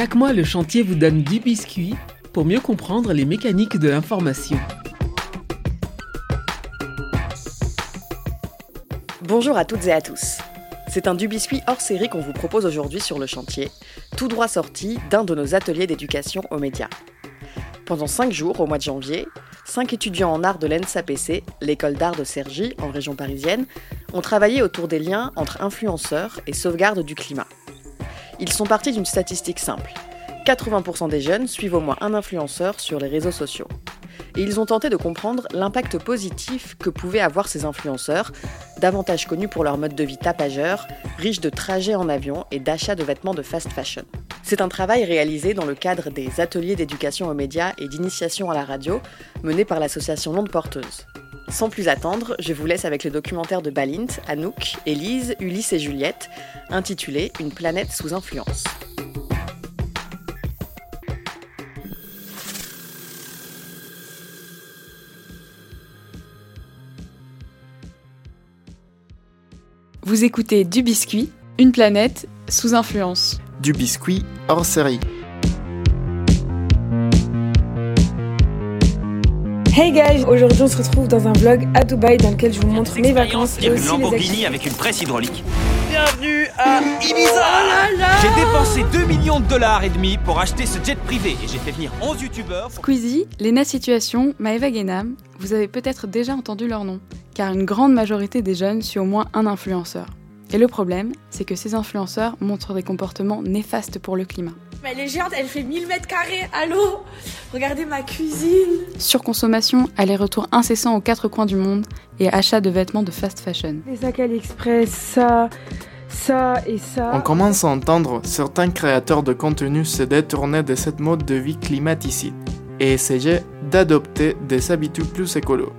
Chaque mois, le chantier vous donne du biscuit pour mieux comprendre les mécaniques de l'information. Bonjour à toutes et à tous. C'est un du biscuit hors série qu'on vous propose aujourd'hui sur le chantier, tout droit sorti d'un de nos ateliers d'éducation aux médias. Pendant cinq jours, au mois de janvier, cinq étudiants en art de l'ENSAPC, l'école d'art de Cergy, en région parisienne, ont travaillé autour des liens entre influenceurs et sauvegarde du climat. Ils sont partis d'une statistique simple. 80% des jeunes suivent au moins un influenceur sur les réseaux sociaux. Et ils ont tenté de comprendre l'impact positif que pouvaient avoir ces influenceurs, davantage connus pour leur mode de vie tapageur, riche de trajets en avion et d'achats de vêtements de fast fashion. C'est un travail réalisé dans le cadre des ateliers d'éducation aux médias et d'initiation à la radio menés par l'association Londe Porteuse. Sans plus attendre, je vous laisse avec le documentaire de Balint, Anouk, Élise, Ulysse et Juliette, intitulé Une planète sous influence. Vous écoutez Du Biscuit, une planète sous influence. Du biscuit hors série. Hey guys, aujourd'hui on se retrouve dans un vlog à Dubaï dans lequel je vous montre mes vacances et une aussi les Lamborghini avec une presse hydraulique. Bienvenue à Ibiza J'ai dépensé 2 millions de dollars et demi pour acheter ce jet privé et j'ai fait venir 11 youtubeurs. Squeezie, Lena Situation, Maeva Genam, vous avez peut-être déjà entendu leur nom, car une grande majorité des jeunes suit au moins un influenceur. Et le problème, c'est que ces influenceurs montrent des comportements néfastes pour le climat. Mais elle est géante, elle fait 1000 mètres carrés, allô? Regardez ma cuisine Surconsommation, aller-retour incessant aux quatre coins du monde et achat de vêtements de fast fashion. Les sacs AliExpress, ça, ça et ça. On commence à entendre certains créateurs de contenu se détourner de cette mode de vie climaticide et essayer d'adopter des habitudes plus écolo.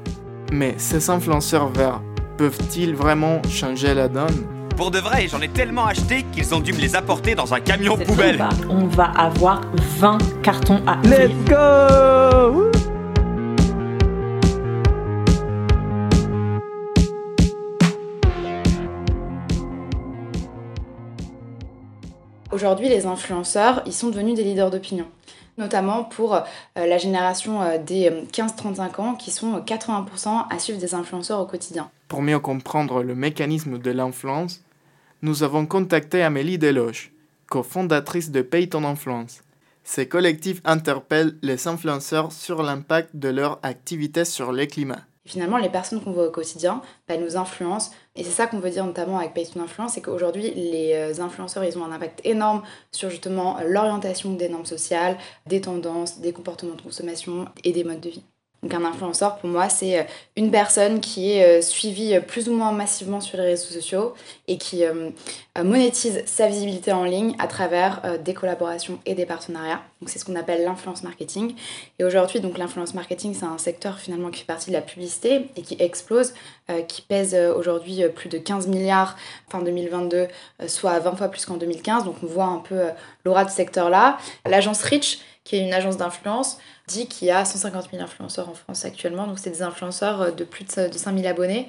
Mais ces influenceurs verts peuvent-ils vraiment changer la donne? Pour de vrai, j'en ai tellement acheté qu'ils ont dû me les apporter dans un camion poubelle. On va avoir 20 cartons à Let's go! Aujourd'hui, les influenceurs, ils sont devenus des leaders d'opinion, notamment pour euh, la génération euh, des euh, 15-35 ans qui sont euh, 80% à suivre des influenceurs au quotidien. Pour mieux comprendre le mécanisme de l'influence, nous avons contacté Amélie Deloche, cofondatrice de Paye ton influence. Ces collectifs interpellent les influenceurs sur l'impact de leur activité sur le climat. Finalement, les personnes qu'on voit au quotidien bah, nous influencent. Et c'est ça qu'on veut dire notamment avec Paye ton influence, c'est qu'aujourd'hui, les euh, influenceurs, ils ont un impact énorme sur justement l'orientation des normes sociales, des tendances, des comportements de consommation et des modes de vie. Donc un influenceur, pour moi, c'est euh, une personne qui est euh, suivie euh, plus ou moins massivement sur les réseaux sociaux et qui monétise sa visibilité en ligne à travers des collaborations et des partenariats. Donc c'est ce qu'on appelle l'influence marketing. Et aujourd'hui, donc l'influence marketing, c'est un secteur finalement qui fait partie de la publicité et qui explose, qui pèse aujourd'hui plus de 15 milliards fin 2022, euh, soit 20 fois plus qu'en 2015. Donc on voit un peu l'aura de ce secteur-là. L'agence Rich, qui est une agence d'influence, dit qu'il y a 150 000 influenceurs en France actuellement. Donc c'est des influenceurs euh, de plus de de 5 000 abonnés.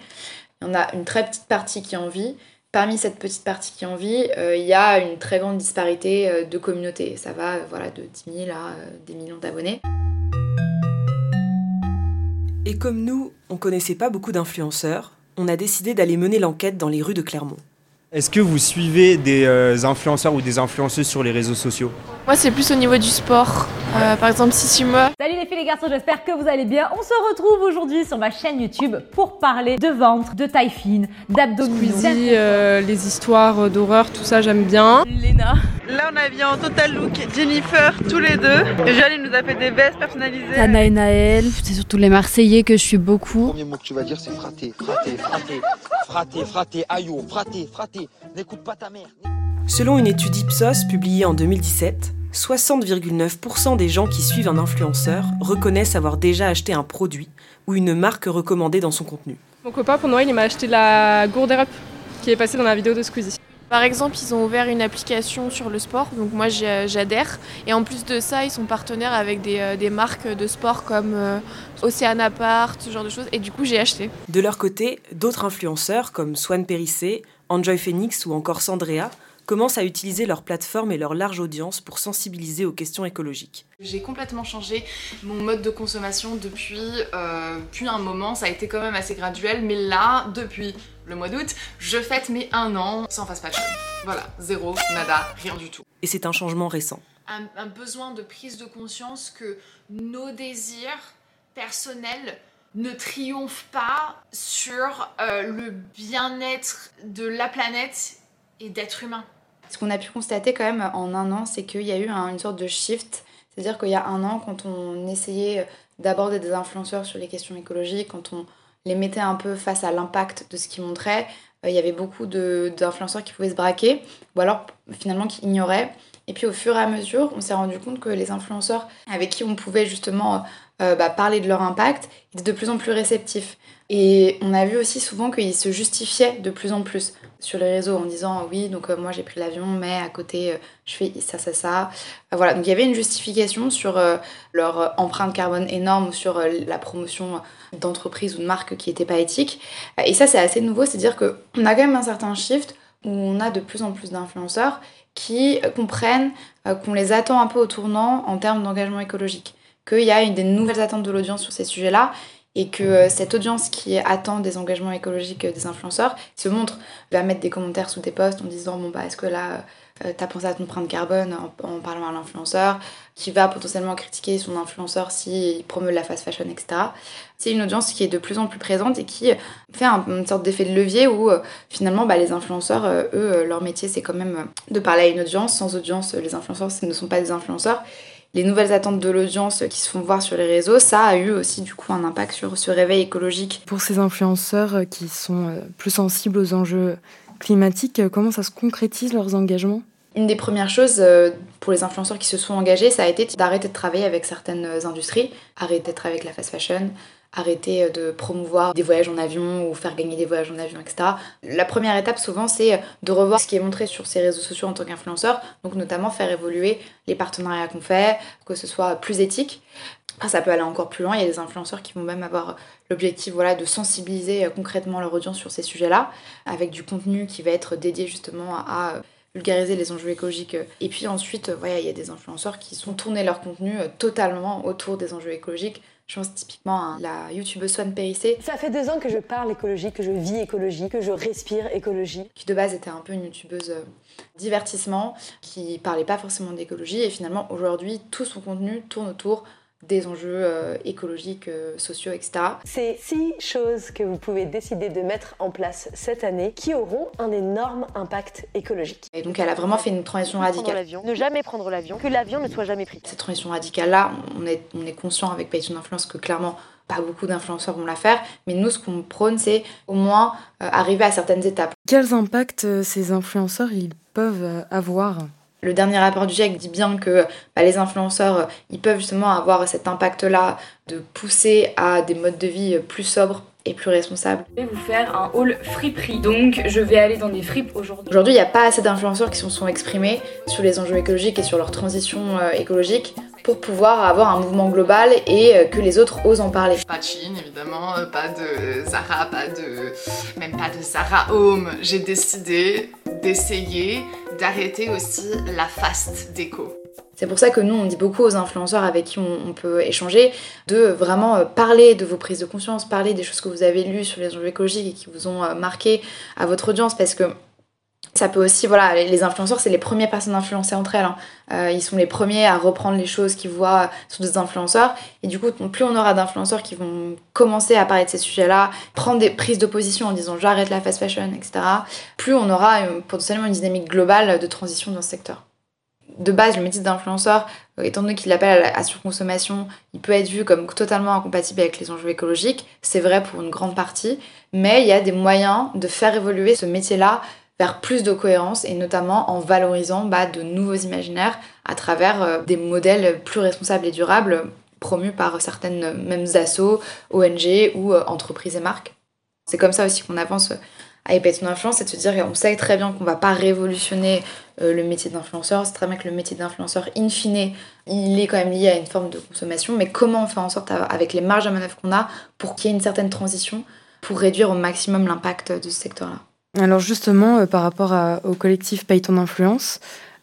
Il y en a une très petite partie qui en vit. Parmi cette petite partie qui en vit, euh, il y a une très grande disparité euh, de communautés. Ça va voilà, de 10 000 à euh, des millions d'abonnés. Et comme nous, on connaissait pas beaucoup d'influenceurs, on a décidé d'aller mener l'enquête dans les rues de Clermont. Est-ce que vous suivez des euh, influenceurs ou des influenceuses sur les réseaux sociaux? Moi, c'est plus au niveau du sport. Euh, par exemple, Sissi Moi. Salut les filles les garçons, j'espère que vous allez bien. On se retrouve aujourd'hui sur ma chaîne YouTube pour parler de ventre, de taille fine, d'abdominaux. Euh, les histoires d'horreur, tout ça, j'aime bien. Léna. Là, on a bien en total look Jennifer, tous les deux. Joël, il nous a fait des vestes personnalisées. Tana et Naël. C'est surtout les Marseillais que je suis beaucoup. premier mot que tu vas dire, c'est fraté, fraté, fraté, fraté, fraté, aïe, fraté, fraté. N'écoute pas ta mère. Selon une étude Ipsos publiée en 2017, 60,9% des gens qui suivent un influenceur reconnaissent avoir déjà acheté un produit ou une marque recommandée dans son contenu. Mon copain, pour Noël, il m'a acheté la gourde Up qui est passée dans la vidéo de Squeezie. Par exemple, ils ont ouvert une application sur le sport, donc moi j'adhère. Et en plus de ça, ils sont partenaires avec des, euh, des marques de sport comme euh, Oceanapart, ce genre de choses. Et du coup, j'ai acheté. De leur côté, d'autres influenceurs comme Swan Périssé, Enjoy Phoenix ou encore Sandrea commencent à utiliser leur plateforme et leur large audience pour sensibiliser aux questions écologiques. J'ai complètement changé mon mode de consommation depuis, euh, depuis un moment, ça a été quand même assez graduel, mais là, depuis le mois d'août, je fête mes un an sans fast fashion. Voilà, zéro, nada, rien du tout. Et c'est un changement récent. Un, un besoin de prise de conscience que nos désirs personnels ne triomphent pas sur euh, le bien-être de la planète et d'être humain. Ce qu'on a pu constater quand même en un an, c'est qu'il y a eu un- une sorte de shift. C'est-à-dire qu'il y a un an, quand on essayait d'aborder des influenceurs sur les questions écologiques, quand on les mettait un peu face à l'impact de ce qu'ils montraient, euh, il y avait beaucoup d'influenceurs qui pouvaient se braquer, ou alors finalement qui ignoraient. Et puis au fur et à mesure, on s'est rendu compte que les influenceurs avec qui on pouvait justement euh, bah, parler de leur impact étaient de plus en plus réceptifs. Et on a vu aussi souvent qu'ils se justifiaient de plus en plus sur les réseaux en disant oui, donc euh, moi j'ai pris l'avion, mais à côté euh, je fais ça, ça, ça. Voilà, donc il y avait une justification sur leur empreinte carbone énorme ou sur la promotion d'entreprises ou de marques qui n'étaient pas éthiques. Et ça, c'est assez nouveau, c'est-à-dire qu'on a quand même un certain shift où on a de plus en plus d'influenceurs qui comprennent qu'on les attend un peu au tournant en termes d'engagement écologique, qu'il y a une des nouvelles attentes de l'audience sur ces sujets-là et que euh, cette audience qui attend des engagements écologiques des influenceurs se montre, va mettre des commentaires sous des posts en disant bon bah est-ce que là euh, t'as pensé à ton empreinte carbone en, parlant à l'influenceur, qui va potentiellement critiquer son influenceur s'il promeut la fast fashion, etc. C'est une audience qui est de plus en plus présente et qui fait un- une sorte d'effet de levier où euh, finalement bah, les influenceurs, euh, eux, leur métier c'est quand même de parler à une audience. Sans audience, les influenceurs ce ne sont pas des influenceurs. Les nouvelles attentes de l'audience qui se font voir sur les réseaux, ça a eu aussi du coup un impact sur ce réveil écologique. Pour ces influenceurs euh, qui sont euh, plus sensibles aux enjeux climatiques, euh, comment ça se concrétise leurs engagements? Une des premières choses pour les influenceurs qui se sont engagés, ça a été d'arrêter de travailler avec certaines industries, arrêter de travailler avec la fast fashion, arrêter euh, de promouvoir des voyages en avion ou faire gagner des voyages en avion, etc. La première étape, souvent, c'est de revoir ce qui est montré sur ces réseaux sociaux en tant qu'influenceur, donc notamment faire évoluer les partenariats qu'on fait, que ce soit plus éthique. Ça peut aller encore plus loin. Il y a des influenceurs qui vont même avoir l'objectif voilà, de sensibiliser euh, concrètement leur audience sur ces sujets-là, avec du contenu qui va être dédié justement à, vulgariser les enjeux écologiques. Et puis ensuite, euh, il y a des influenceurs qui sont tournés leur contenu euh, totalement autour des enjeux écologiques. Je pense typiquement à la youtubeuse Swan Périssé, Ça fait deux ans que je parle écologie, que je vis écologie, que je respire écologie. qui de base était un peu une youtubeuse euh, divertissement, qui parlait pas forcément d'écologie. Et finalement, aujourd'hui, tout son contenu tourne autour des enjeux euh, écologiques, euh, sociaux, etc. C'est six choses que vous pouvez décider de mettre en place cette année qui auront un énorme impact écologique. Et donc elle a vraiment fait une transition radicale. ne jamais prendre l'avion, que l'avion ne soit jamais pris. Cette transition radicale-là, on est, on est conscient avec Payton Influence que clairement, pas beaucoup d'influenceurs vont la faire. Mais nous, ce qu'on prône, c'est au moins euh, arriver à certaines étapes. Quels impacts ces influenceurs ils peuvent avoir? Le dernier rapport du GIEC dit bien que bah, les influenceurs, ils peuvent justement avoir cet impact-là de pousser à des modes de vie plus sobres et plus responsables. Je vais vous faire un haul friperie. Donc je vais aller dans des fripes aujourd'hui. Aujourd'hui, il n'y a pas assez d'influenceurs qui se sont exprimés sur les enjeux écologiques et sur leur transition euh, écologique pour pouvoir avoir un mouvement global et euh, que les autres osent en parler. Pas de Chine, évidemment, euh, pas de Zara, pas de. même pas de Zara Home. J'ai décidé d'essayer d'arrêter aussi la fast déco. C'est pour ça que nous, on dit beaucoup aux influenceurs avec qui on, on peut échanger de vraiment euh, parler de vos prises de conscience, parler des choses que vous avez lues sur les enjeux écologiques et qui vous ont euh, marqué à votre audience parce que ça peut aussi, voilà, les- influenceurs, c'est les premières personnes influencées entre elles. hein. Euh, ils sont les premiers à reprendre les choses qu'ils voient sur des influenceurs. Et du coup, plus on aura d'influenceurs qui vont commencer à parler de ces sujets-là, prendre des prises de position en disant j'arrête la fast fashion, etc., plus on aura euh, potentiellement une dynamique globale de transition dans ce secteur de base, le métier d'influenceur, euh, étant donné qu'il appelle à surconsommation, il peut être vu comme totalement incompatible avec les enjeux écologiques. C'est vrai pour une grande partie, mais il y a des moyens de faire évoluer ce métier-là plus de cohérence et notamment en valorisant bah, de nouveaux imaginaires à travers euh, des modèles plus responsables et durables promus par certaines euh, mêmes assos, ONG ou euh, entreprises et marques. C'est comme ça aussi qu'on avance avec Payton Influence, c'est de se dire qu'on sait très bien qu'on va pas révolutionner le métier d'influenceur, c'est très bien que le métier d'influenceur, in fine, il est quand même lié à une forme de consommation, mais comment on fait en sorte, à- avec les marges de manœuvre qu'on a, pour qu'il y ait une certaine transition, pour réduire au maximum l'impact de ce secteur-là? Alors justement, euh, par rapport au collectif Paye ton influence,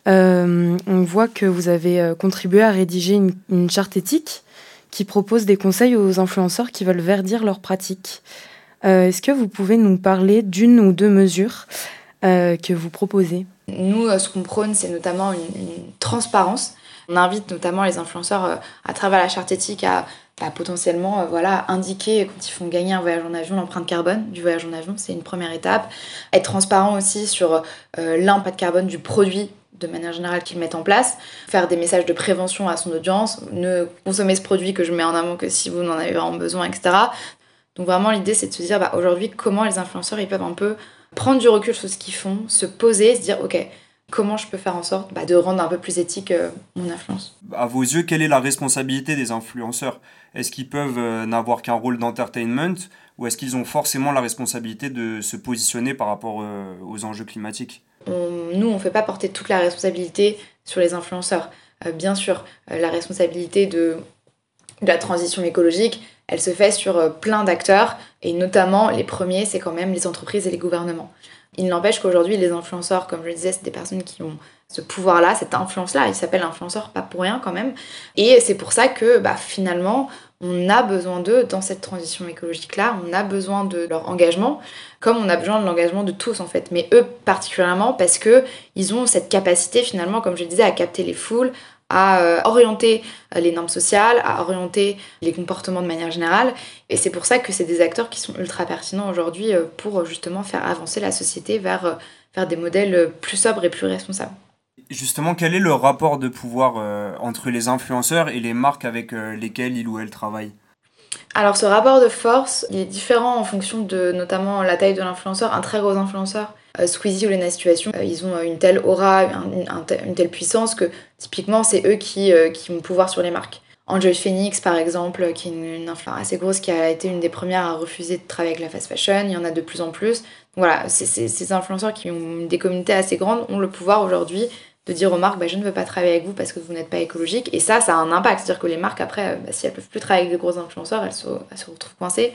euh, on voit que vous avez euh, contribué à rédiger une, charte éthique qui propose des conseils aux influenceurs qui veulent verdir leurs pratiques. Est-ce que vous pouvez nous parler d'une ou deux mesures que vous proposez? Nous, ce qu'on prône, c'est notamment une, transparence. On invite notamment les influenceurs à travers la charte éthique à potentiellement voilà, indiquer quand ils font gagner un voyage en avion l'empreinte carbone du voyage en avion, c'est une première étape. Être transparent aussi sur l'impact carbone du produit de manière générale qu'ils mettent en place, faire des messages de prévention à son audience, ne consommer ce produit que je mets en amont que si vous n'en avez vraiment besoin, etc. Donc vraiment l'idée c'est de se dire bah, aujourd'hui comment les influenceurs ils peuvent un peu prendre du recul sur ce qu'ils font, se poser, se dire ok comment je peux faire en sorte bah, de rendre un peu plus éthique euh, mon influence. À vos yeux, quelle est la responsabilité des influenceurs? Est-ce qu'ils peuvent euh, n'avoir qu'un rôle d'entertainment ou est-ce qu'ils ont forcément la responsabilité de se positionner par rapport euh, aux enjeux climatiques? Nous, on ne fait pas porter toute la responsabilité sur les influenceurs. Euh, bien sûr, la responsabilité de, la transition écologique, elle se fait sur plein d'acteurs, et notamment les premiers, c'est quand même les entreprises et les gouvernements. Il n'empêche qu'aujourd'hui, les influenceurs, comme je le disais, c'est des personnes qui ont ce pouvoir-là, cette influence-là. Ils s'appellent influenceurs pas pour rien quand même. Et c'est pour ça que bah, finalement, on a besoin d'eux dans cette transition écologique-là, on a besoin de leur engagement, comme on a besoin de l'engagement de tous en fait, mais eux particulièrement parce que ils ont cette capacité finalement, comme je disais, à capter les foules, à euh, orienter euh, les normes sociales, à orienter les comportements de manière générale. Et c'est pour ça que c'est des acteurs qui sont ultra pertinents aujourd'hui euh, pour justement faire avancer la société vers, vers des modèles plus sobres et plus responsables. Justement, quel est le rapport de pouvoir entre les influenceurs et les marques avec lesquelles ils ou elles travaillent alors ce rapport de force, il est différent en fonction de notamment la taille de l'influenceur. Un très gros influenceur, euh, Squeezie ou Lena Situation, ils ont une telle aura, une telle puissance que typiquement c'est eux qui, qui ont le pouvoir sur les marques. Enjoy Phoenix par exemple, qui est une, une assez grosse, qui a été une des premières à refuser de travailler avec la fast fashion, il y en a de plus en plus. Voilà, ces influenceurs qui ont des communautés assez grandes ont le pouvoir aujourd'hui de dire aux marques bah, je ne veux pas travailler avec vous parce que vous n'êtes pas écologique. Et ça ça a un impact. C'est à dire que les marques après bah, si elles peuvent plus travailler avec de gros influenceurs elles se, retrouvent coincées.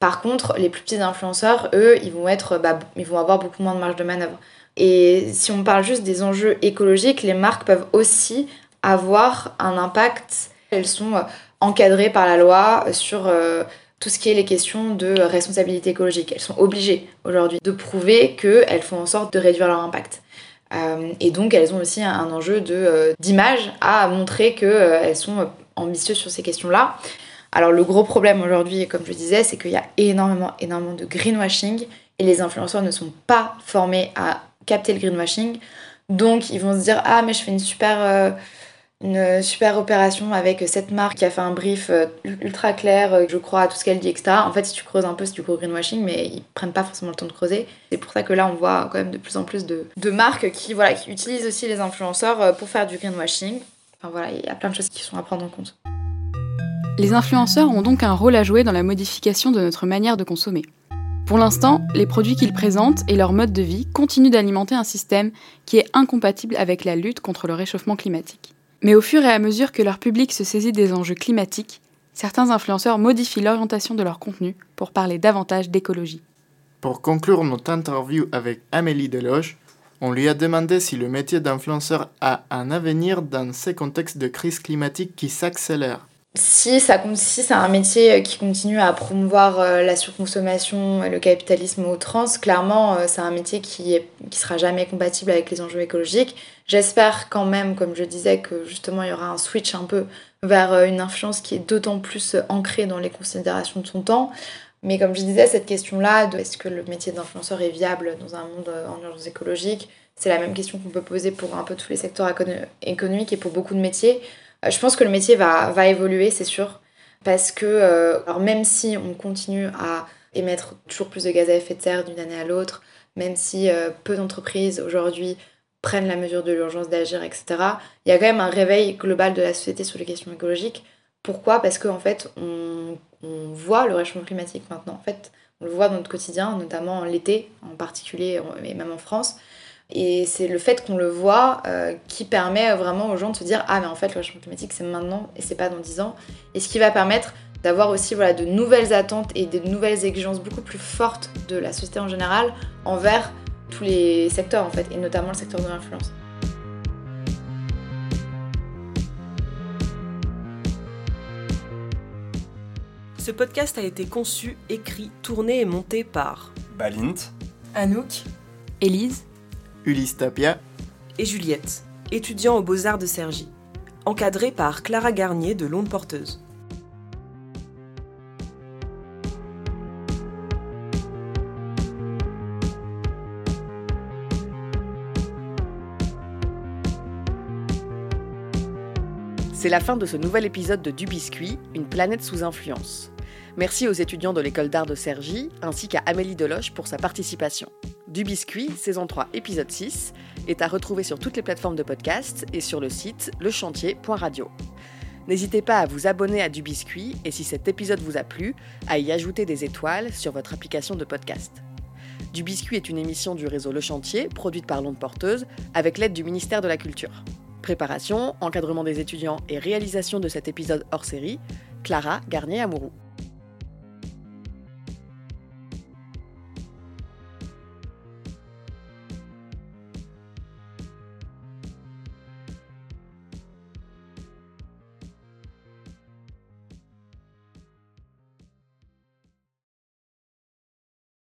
Par contre les plus petits influenceurs eux ils vont être bah, ils vont avoir beaucoup moins de marge de manœuvre. Et si on parle juste des enjeux écologiques les marques peuvent aussi avoir un impact. Elles sont euh, encadrées par la loi sur euh, tout ce qui est les questions de responsabilité écologique. Elles sont obligées aujourd'hui de prouver qu'elles font en sorte de réduire leur impact. Euh, et donc elles ont aussi un, enjeu euh, d'image à montrer qu'elles euh, sont ambitieuses sur ces questions-là. Alors le gros problème aujourd'hui, comme je disais, c'est qu'il y a énormément, énormément de greenwashing et les influenceurs ne sont pas formés à capter le greenwashing. Donc ils vont se dire ah mais je fais une super une super opération avec cette marque qui a fait un brief euh, ultra clair, euh, je crois à tout ce qu'elle dit, etc. En fait, si tu creuses un peu, c'est du gros greenwashing, mais ils prennent pas forcément le temps de creuser. C'est pour ça que là, on voit quand même de plus en plus de, de marques qui, voilà, qui utilisent aussi les influenceurs euh, pour faire du greenwashing. Enfin voilà, il y a plein de choses qui sont à prendre en compte. Les influenceurs ont donc un rôle à jouer dans la modification de notre manière de consommer. Pour l'instant, les produits qu'ils présentent et leur mode de vie continuent d'alimenter un système qui est incompatible avec la lutte contre le réchauffement climatique. Mais au fur et à mesure que leur public se saisit des enjeux climatiques, certains influenceurs modifient l'orientation de leur contenu pour parler davantage d'écologie. Pour conclure notre interview avec Amélie Deloche, on lui a demandé si le métier d'influenceur a un avenir dans ces contextes de crise climatique qui s'accélèrent si, ça, si c'est un métier euh, qui continue à promouvoir euh, la surconsommation et le capitalisme outrance, clairement, euh, c'est un métier qui, est, qui sera jamais compatible avec les enjeux écologiques. J'espère quand même, comme je disais, que justement il y aura un switch un peu vers une influence qui est d'autant plus ancrée dans les considérations de son temps. Mais comme je disais, cette question-là, de est-ce que le métier d'influenceur est viable dans un monde en urgence écologique, c'est la même question qu'on peut poser pour un peu tous les secteurs économiques et pour beaucoup de métiers. Euh, je pense que le métier va, va évoluer, c'est sûr, parce que euh, alors même si on continue à émettre toujours plus de gaz à effet de serre d'une année à l'autre, même si euh, peu d'entreprises aujourd'hui prennent la mesure de l'urgence d'agir, etc., il y a quand même un réveil global de la société sur les questions écologiques. Pourquoi? Parce qu'en en fait, on, on, voit le réchauffement climatique maintenant. En fait, on le voit dans notre quotidien, notamment l'été en particulier, et même en France. Et c'est le fait qu'on le voit euh, qui permet vraiment aux gens de se dire Ah, mais en fait, le réchauffement climatique, c'est maintenant et c'est pas dans 10 ans. Et ce qui va permettre d'avoir aussi voilà, de nouvelles attentes et de nouvelles exigences beaucoup plus fortes de la société en général envers tous les secteurs en fait, et notamment le secteur de l'influence. Ce podcast a été conçu, écrit, tourné et monté par Balint, Anouk, Élise, Ulysse Tapia et Juliette, étudiant aux Beaux-Arts de Cergy, encadré par Clara Garnier de Londe Porteuse. C'est la fin de ce nouvel épisode de Du Biscuit, une planète sous influence. Merci aux étudiants de l'école d'art de Cergy, ainsi qu'à Amélie Deloche pour sa participation. Du Biscuit, saison 3, épisode 6, est à retrouver sur toutes les plateformes de podcast et sur le site lechantier.radio. N'hésitez pas à vous abonner à Du Biscuit et si cet épisode vous a plu, à y ajouter des étoiles sur votre application de podcast. Du Biscuit est une émission du réseau Le Chantier, produite par Londe Porteuse, avec l'aide du ministère de la Culture. Préparation, encadrement des étudiants et réalisation de cet épisode hors série, Clara Garnier-Amouroux.